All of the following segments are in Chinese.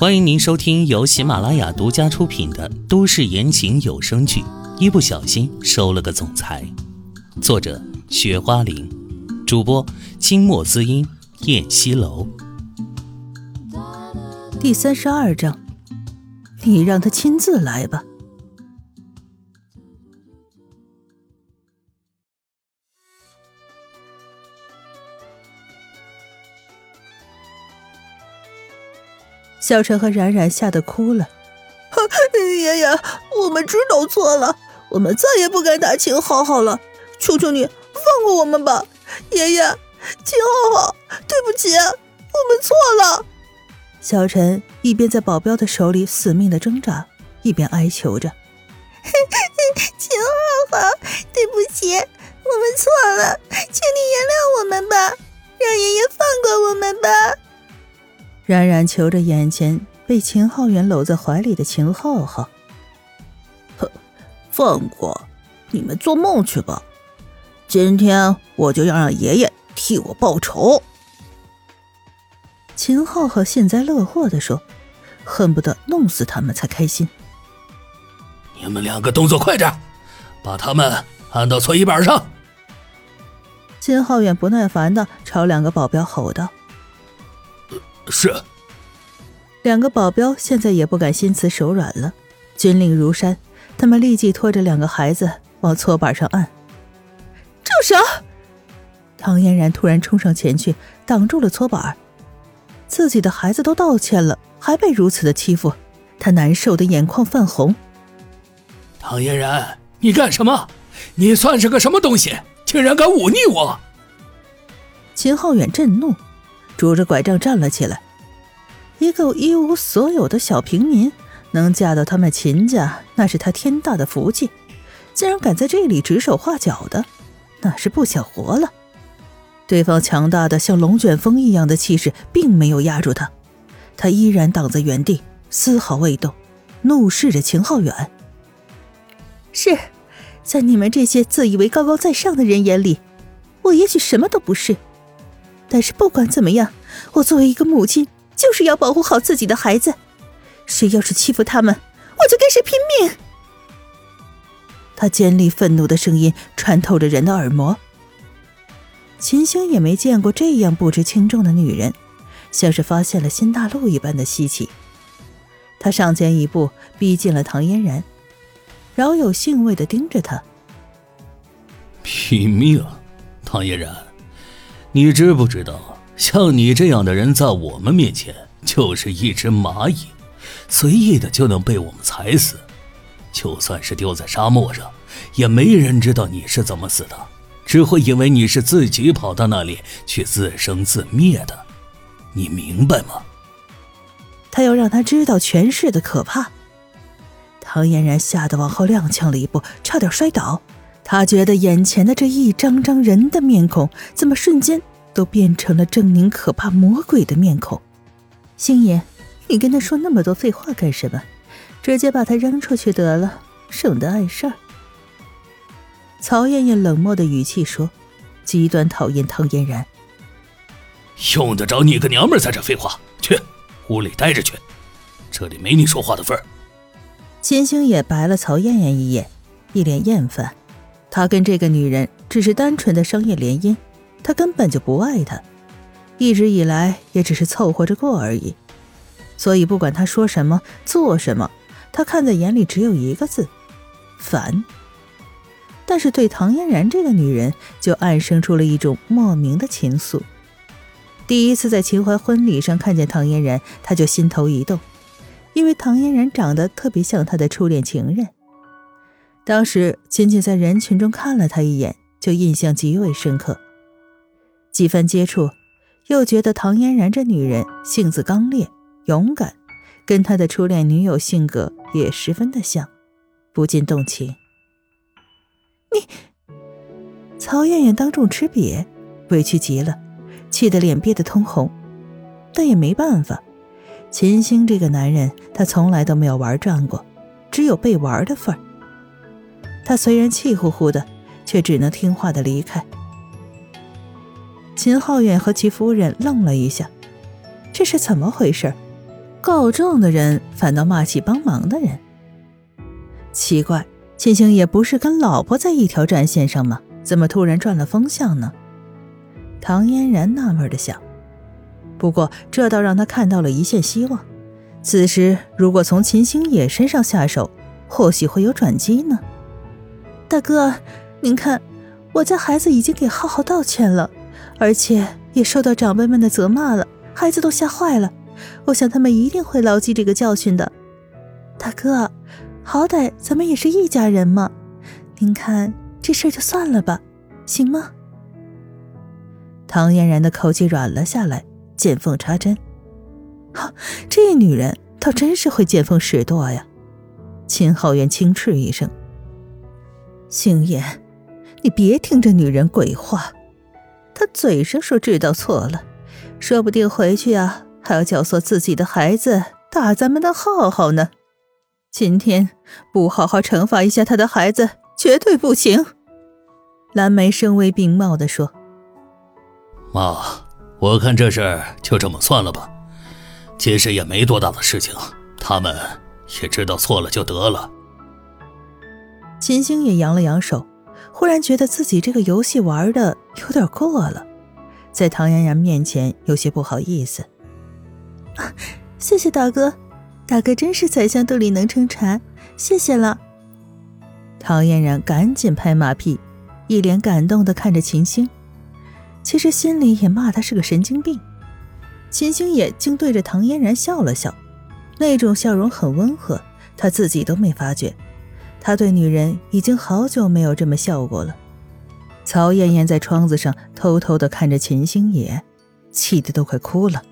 欢迎您收听由喜马拉雅独家出品的都市言情有声剧《一不小心收了个总裁》，作者：雪花玲，主播：清墨滋音、燕西楼。第三十二章，你让他亲自来吧。小陈和冉冉吓得哭了。爷爷，我们知道错了，我们再也不敢打秦浩浩了。求求你放过我们吧，爷爷！秦浩浩，对不起，我们错了。小陈一边在保镖的手里死命的挣扎，一边哀求着：“ 秦浩浩，对不起，我们错了，请你原谅我们吧，让爷爷放过我们吧。”冉冉求着眼前被秦浩远搂在怀里的秦浩浩，哼，放过你们做梦去吧！今天我就要让爷爷替我报仇。秦浩浩幸灾乐祸的说，恨不得弄死他们才开心。你们两个动作快点，把他们按到搓衣板上。秦浩远不耐烦的朝两个保镖吼道。是，两个保镖现在也不敢心慈手软了，军令如山，他们立即拖着两个孩子往搓板上按。住手！唐嫣然突然冲上前去，挡住了搓板。自己的孩子都道歉了，还被如此的欺负，她难受的眼眶泛红。唐嫣然，你干什么？你算是个什么东西？竟然敢忤逆我！秦浩远震怒。拄着拐杖站了起来，一个一无所有的小平民能嫁到他们秦家，那是他天大的福气。竟然敢在这里指手画脚的，那是不想活了。对方强大的像龙卷风一样的气势，并没有压住他，他依然挡在原地，丝毫未动，怒视着秦浩远。是在你们这些自以为高高在上的人眼里，我也许什么都不是。但是不管怎么样，我作为一个母亲，就是要保护好自己的孩子。谁要是欺负他们，我就跟谁拼命！他尖利愤怒的声音穿透着人的耳膜。秦星也没见过这样不知轻重的女人，像是发现了新大陆一般的稀奇。他上前一步，逼近了唐嫣然，饶有兴味的盯着她。拼命，唐嫣然。你知不知道，像你这样的人在我们面前就是一只蚂蚁，随意的就能被我们踩死。就算是丢在沙漠上，也没人知道你是怎么死的，只会以为你是自己跑到那里去自生自灭的。你明白吗？他要让他知道权势的可怕。唐嫣然吓得往后踉跄了一步，差点摔倒。他觉得眼前的这一张张人的面孔，怎么瞬间都变成了狰狞可怕魔鬼的面孔？星爷，你跟他说那么多废话干什么？直接把他扔出去得了，省得碍事儿。曹艳艳冷漠的语气说，极端讨厌唐嫣然。用得着你个娘们在这废话？去屋里待着去，这里没你说话的份儿。秦星也白了曹艳艳一眼，一脸厌烦。他跟这个女人只是单纯的商业联姻，他根本就不爱她，一直以来也只是凑合着过而已。所以不管他说什么做什么，他看在眼里只有一个字：烦。但是对唐嫣然这个女人，就暗生出了一种莫名的情愫。第一次在秦淮婚礼上看见唐嫣然，他就心头一动，因为唐嫣然长得特别像他的初恋情人。当时仅仅在人群中看了他一眼，就印象极为深刻。几番接触，又觉得唐嫣然这女人性子刚烈、勇敢，跟他的初恋女友性格也十分的像，不禁动情。你，曹艳艳当众吃瘪，委屈极了，气得脸憋得通红，但也没办法。秦星这个男人，他从来都没有玩转过，只有被玩的份儿。他虽然气呼呼的，却只能听话的离开。秦浩远和其夫人愣了一下，这是怎么回事？告状的人反倒骂起帮忙的人。奇怪，秦星也不是跟老婆在一条战线上吗？怎么突然转了风向呢？唐嫣然纳闷的想。不过这倒让他看到了一线希望。此时如果从秦星野身上下手，或许会有转机呢。大哥，您看，我家孩子已经给浩浩道歉了，而且也受到长辈们的责骂了，孩子都吓坏了。我想他们一定会牢记这个教训的。大哥，好歹咱们也是一家人嘛，您看这事儿就算了吧，行吗？唐嫣然的口气软了下来，见缝插针。哈，这女人倒真是会见风使舵呀。秦浩元轻斥一声：“星野，你别听这女人鬼话，她嘴上说知道错了，说不定回去啊。”还要教唆自己的孩子打咱们的浩浩呢，今天不好好惩罚一下他的孩子，绝对不行。蓝莓声威并茂地说：“妈，我看这事儿就这么算了吧，其实也没多大的事情，他们也知道错了就得了。”秦星也扬了扬手，忽然觉得自己这个游戏玩的有点过了，在唐嫣然面前有些不好意思。谢谢大哥，大哥真是宰相肚里能撑船，谢谢了。唐嫣然赶紧拍马屁，一脸感动的看着秦星，其实心里也骂他是个神经病。秦星也竟对着唐嫣然笑了笑，那种笑容很温和，他自己都没发觉。他对女人已经好久没有这么笑过了。曹艳艳在窗子上偷偷的看着秦星野，气得都快哭了。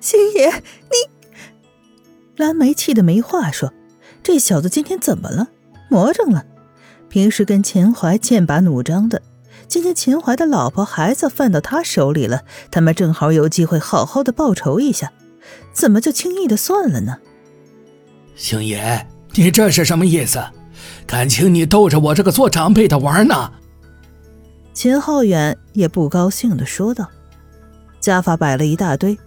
星野，你蓝莓气得没话说，这小子今天怎么了？魔怔了。平时跟秦淮剑拔弩张的，今天秦淮的老婆孩子犯到他手里了，他们正好有机会好好的报仇一下，怎么就轻易的算了呢？星爷，你这是什么意思？感情你逗着我这个做长辈的玩呢？秦浩远也不高兴的说道，家法摆了一大堆。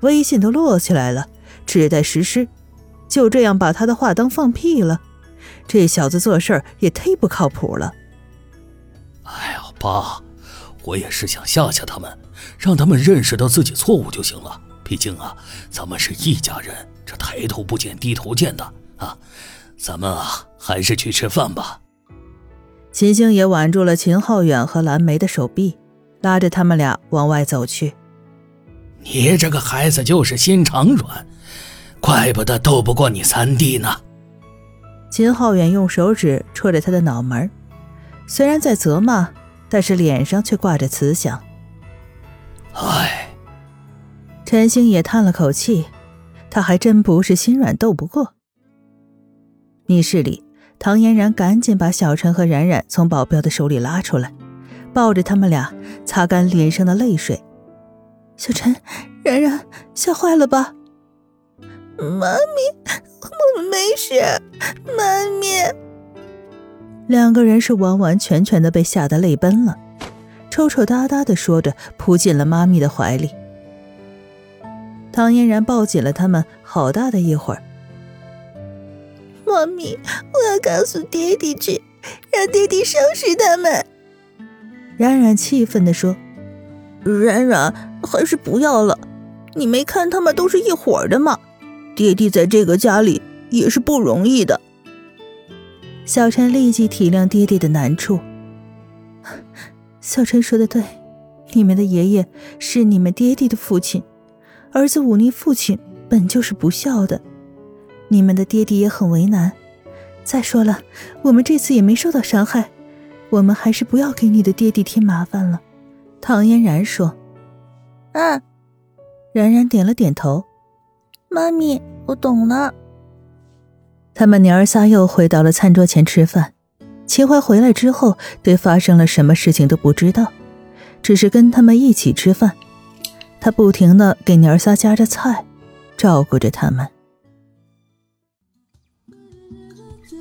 微信都落起来了，只待实施。就这样把他的话当放屁了？这小子做事也忒不靠谱了。哎呀，爸，我也是想吓吓他们，让他们认识到自己错误就行了。毕竟啊，咱们是一家人，这抬头不见低头见的啊。咱们啊，还是去吃饭吧。秦星也挽住了秦浩远和蓝莓的手臂，拉着他们俩往外走去。你这个孩子就是心肠软，怪不得斗不过你三弟呢。秦浩远用手指戳着他的脑门，虽然在责骂，但是脸上却挂着慈祥。唉，陈星也叹了口气，他还真不是心软斗不过。密室里，唐嫣然赶紧把小陈和冉冉从保镖的手里拉出来，抱着他们俩，擦干脸上的泪水。小陈，冉冉吓坏了吧？妈咪，我们没事。妈咪，两个人是完完全全的被吓得泪奔了，抽抽搭搭的说着，扑进了妈咪的怀里。唐嫣然抱紧了他们好大的一会儿。妈咪，我要告诉爹地去，让爹地收拾他们。冉冉气愤的说。冉冉，还是不要了。你没看他们都是一伙的吗？爹地在这个家里也是不容易的。小陈立即体谅爹爹的难处。小陈说的对，你们的爷爷是你们爹地的父亲，儿子忤逆父亲本就是不孝的。你们的爹地也很为难。再说了，我们这次也没受到伤害，我们还是不要给你的爹地添麻烦了。唐嫣然说：“嗯。”然然点了点头。妈咪，我懂了。他们娘儿仨又回到了餐桌前吃饭。秦淮回来之后，对发生了什么事情都不知道，只是跟他们一起吃饭。他不停的给娘儿仨夹着菜，照顾着他们。